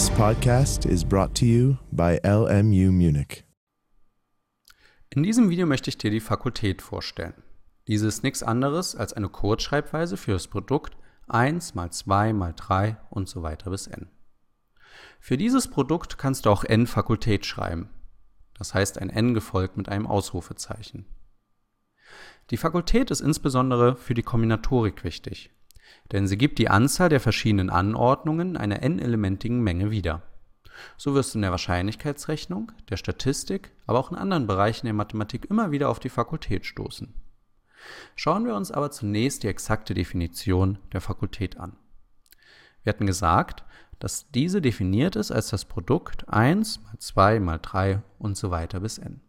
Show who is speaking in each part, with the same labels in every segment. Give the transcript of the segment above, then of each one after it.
Speaker 1: This podcast is brought to you by LMU Munich.
Speaker 2: In diesem Video möchte ich dir die Fakultät vorstellen. Diese ist nichts anderes als eine Kurzschreibweise für das Produkt 1 mal 2 mal 3 und so weiter bis n. Für dieses Produkt kannst du auch n Fakultät schreiben. Das heißt ein n gefolgt mit einem Ausrufezeichen. Die Fakultät ist insbesondere für die Kombinatorik wichtig, denn sie gibt die Anzahl der verschiedenen Anordnungen einer n-elementigen Menge wieder. So wirst du in der Wahrscheinlichkeitsrechnung, der Statistik, aber auch in anderen Bereichen der Mathematik immer wieder auf die Fakultät stoßen. Schauen wir uns aber zunächst die exakte Definition der Fakultät an. Wir hatten gesagt, dass diese definiert ist als das Produkt 1 mal 2 mal 3 und so weiter bis n.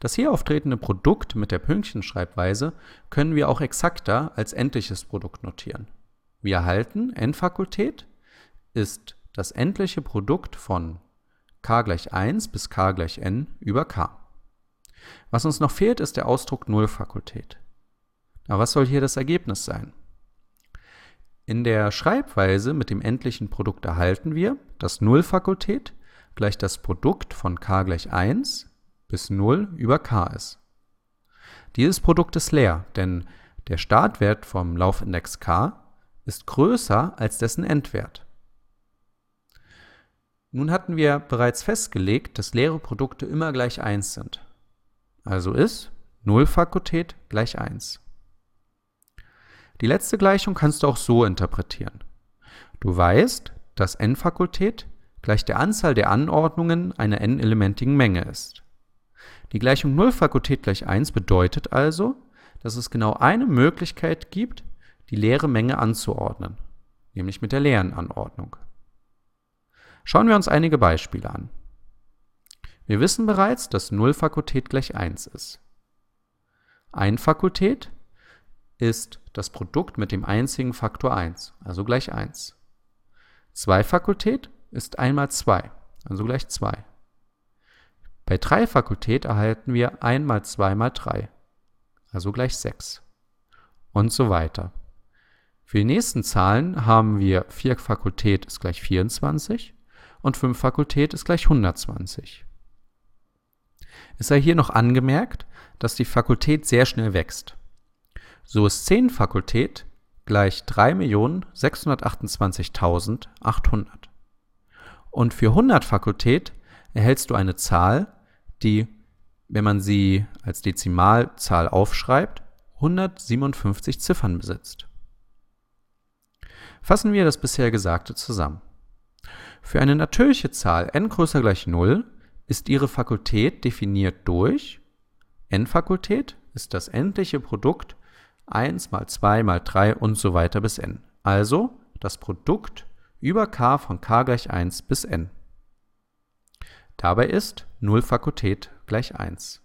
Speaker 2: Das hier auftretende Produkt mit der Pünktchenschreibweise können wir auch exakter als endliches Produkt notieren. Wir erhalten n-Fakultät ist das endliche Produkt von k gleich 1 bis k gleich n über k. Was uns noch fehlt, ist der Ausdruck Nullfakultät. Aber was soll hier das Ergebnis sein? In der Schreibweise mit dem endlichen Produkt erhalten wir, dass Nullfakultät gleich das Produkt von k gleich 1 bis 0 über k ist. Dieses Produkt ist leer, denn der Startwert vom Laufindex k ist größer als dessen Endwert. Nun hatten wir bereits festgelegt, dass leere Produkte immer gleich 1 sind. Also ist Nullfakultät gleich 1. Die letzte Gleichung kannst du auch so interpretieren. Du weißt, dass n-Fakultät gleich der Anzahl der Anordnungen einer n-elementigen Menge ist. Die Gleichung Nullfakultät gleich 1 bedeutet also, dass es genau eine Möglichkeit gibt, die leere Menge anzuordnen, nämlich mit der leeren Anordnung. Schauen wir uns einige Beispiele an. Wir wissen bereits, dass Nullfakultät gleich 1 ist. Ein-Fakultät ist das Produkt mit dem einzigen Faktor 1, also gleich 1. Zwei-Fakultät ist 1 mal 2, also gleich 2. Bei 3-Fakultät erhalten wir 1 mal 2 mal 3, also gleich 6. Und so weiter. Für die nächsten Zahlen haben wir 4 Fakultät ist gleich 24 und 5 Fakultät ist gleich 120. Es sei hier noch angemerkt, dass die Fakultät sehr schnell wächst. So ist 10 Fakultät gleich 3.628.800. Und für 100 Fakultät erhältst du eine Zahl, die, wenn man sie als Dezimalzahl aufschreibt, 157 Ziffern besitzt. Fassen wir das bisher Gesagte zusammen. Für eine natürliche Zahl n größer gleich 0 ist ihre Fakultät definiert durch n-Fakultät ist das endliche Produkt 1 mal 2 mal 3 und so weiter bis n. Also das Produkt über k von k gleich 1 bis n. Dabei ist Nullfakultät gleich 1.